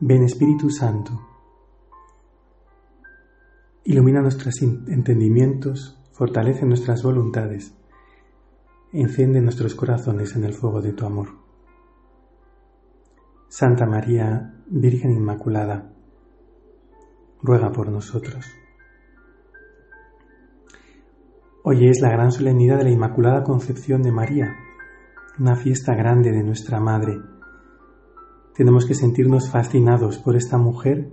Ven Espíritu Santo, ilumina nuestros entendimientos, fortalece nuestras voluntades, enciende nuestros corazones en el fuego de tu amor. Santa María, Virgen Inmaculada, ruega por nosotros. Hoy es la gran solemnidad de la Inmaculada Concepción de María, una fiesta grande de nuestra Madre. Tenemos que sentirnos fascinados por esta mujer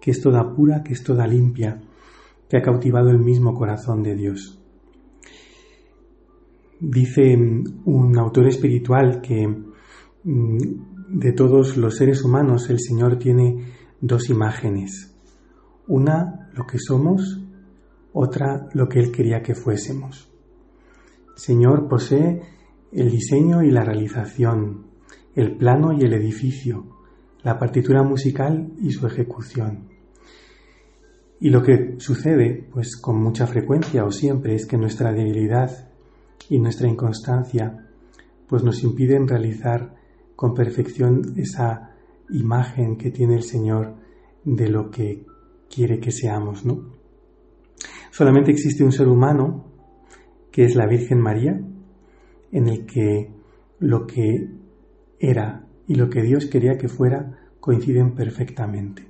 que es toda pura, que es toda limpia, que ha cautivado el mismo corazón de Dios. Dice un autor espiritual que mm, de todos los seres humanos el Señor tiene dos imágenes. Una, lo que somos, otra, lo que Él quería que fuésemos. El Señor posee el diseño y la realización, el plano y el edificio, la partitura musical y su ejecución. Y lo que sucede, pues con mucha frecuencia o siempre, es que nuestra debilidad y nuestra inconstancia, pues nos impiden realizar con perfección esa imagen que tiene el Señor de lo que quiere que seamos, ¿no? Solamente existe un ser humano, que es la Virgen María, en el que lo que era y lo que Dios quería que fuera coinciden perfectamente.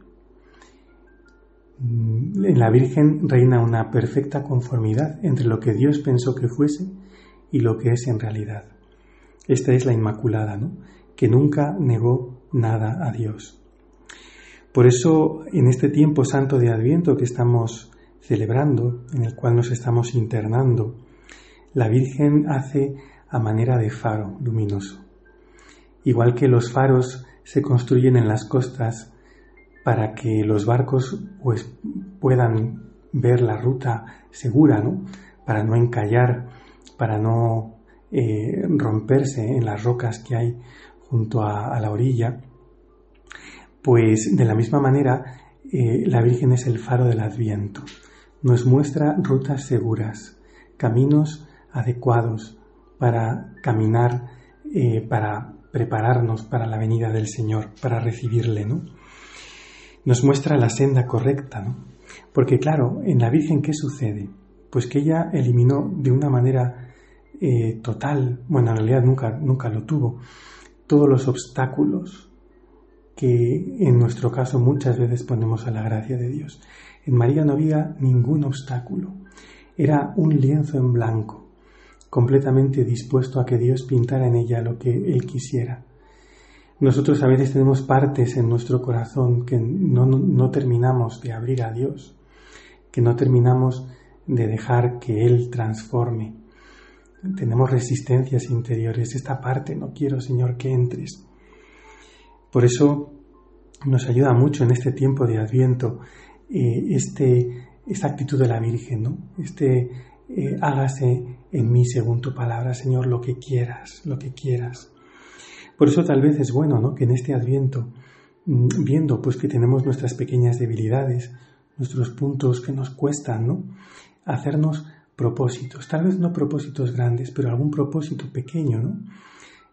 En la Virgen reina una perfecta conformidad entre lo que Dios pensó que fuese y lo que es en realidad. Esta es la Inmaculada, ¿no? que nunca negó nada a Dios. Por eso, en este tiempo santo de Adviento que estamos celebrando, en el cual nos estamos internando, la Virgen hace a manera de faro luminoso. Igual que los faros se construyen en las costas para que los barcos pues, puedan ver la ruta segura, ¿no? para no encallar, para no eh, romperse en las rocas que hay junto a, la orilla, pues de la misma manera eh, la Virgen es el faro del Adviento. Nos muestra rutas seguras, caminos adecuados para caminar, eh, para prepararnos para la venida del Señor, para recibirle, ¿no? Nos muestra la senda correcta, ¿no? Porque claro, en la Virgen, ¿qué sucede? Pues que ella eliminó de una manera eh, total, bueno, en realidad nunca, nunca lo tuvo, todos los obstáculos que en nuestro caso muchas veces ponemos a la gracia de Dios. En María no había ningún obstáculo, era un lienzo en blanco completamente dispuesto a que Dios pintara en ella lo que Él quisiera. Nosotros a veces tenemos partes en nuestro corazón que no, terminamos de abrir a Dios, que no terminamos de dejar que Él transforme. Tenemos resistencias interiores. Esta parte no quiero, Señor, que entres. Por eso nos ayuda mucho en este tiempo de Adviento eh, este, esta actitud de la Virgen, ¿no? este eh, hágase en mí según tu palabra, Señor, lo que quieras, lo que quieras. Por eso tal vez es bueno, ¿no? Que en este Adviento, mm, viendo pues que tenemos nuestras pequeñas debilidades, nuestros puntos que nos cuestan, ¿no? Hacernos propósitos, tal vez no propósitos grandes, pero algún propósito pequeño, ¿no?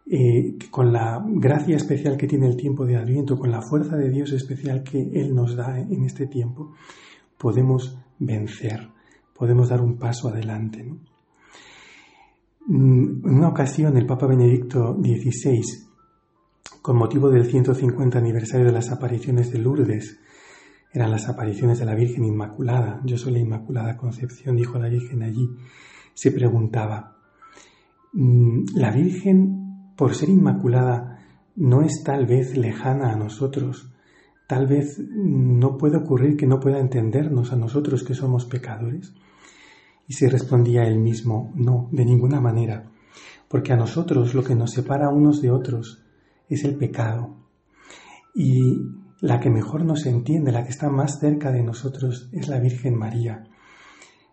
Eh, con la gracia especial que tiene el tiempo de Adviento, con la fuerza de Dios especial que Él nos da en este tiempo, podemos vencer podemos dar un paso adelante. Mm, en una ocasión, el Papa Benedicto XVI, con motivo del 150 aniversario de las apariciones de Lourdes, eran las apariciones de la Virgen Inmaculada, yo soy la Inmaculada Concepción, dijo la Virgen allí, se preguntaba, mm, ¿la Virgen, por ser Inmaculada, no es tal vez lejana a nosotros? Tal vez no puede ocurrir que no pueda entendernos a nosotros que somos pecadores. Y se respondía él mismo, no, de ninguna manera, porque a nosotros lo que nos separa unos de otros es el pecado. Y la que mejor nos entiende, la que está más cerca de nosotros, es la Virgen María.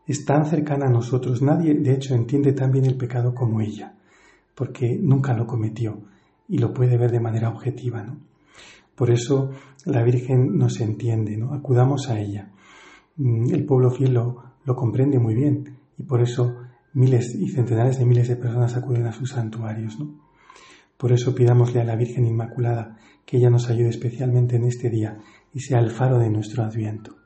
Es tan cercana a nosotros, nadie de hecho entiende tan bien el pecado como ella, porque nunca lo cometió y lo puede ver de manera objetiva, ¿no? Por eso la Virgen nos entiende, ¿no? Acudamos a ella. Mm, el pueblo fiel lo, lo comprende muy bien y por eso miles y centenares de miles de personas acuden a sus santuarios. ¿no? Por eso pidámosle a la Virgen Inmaculada que ella nos ayude especialmente en este día y sea el faro de nuestro adviento.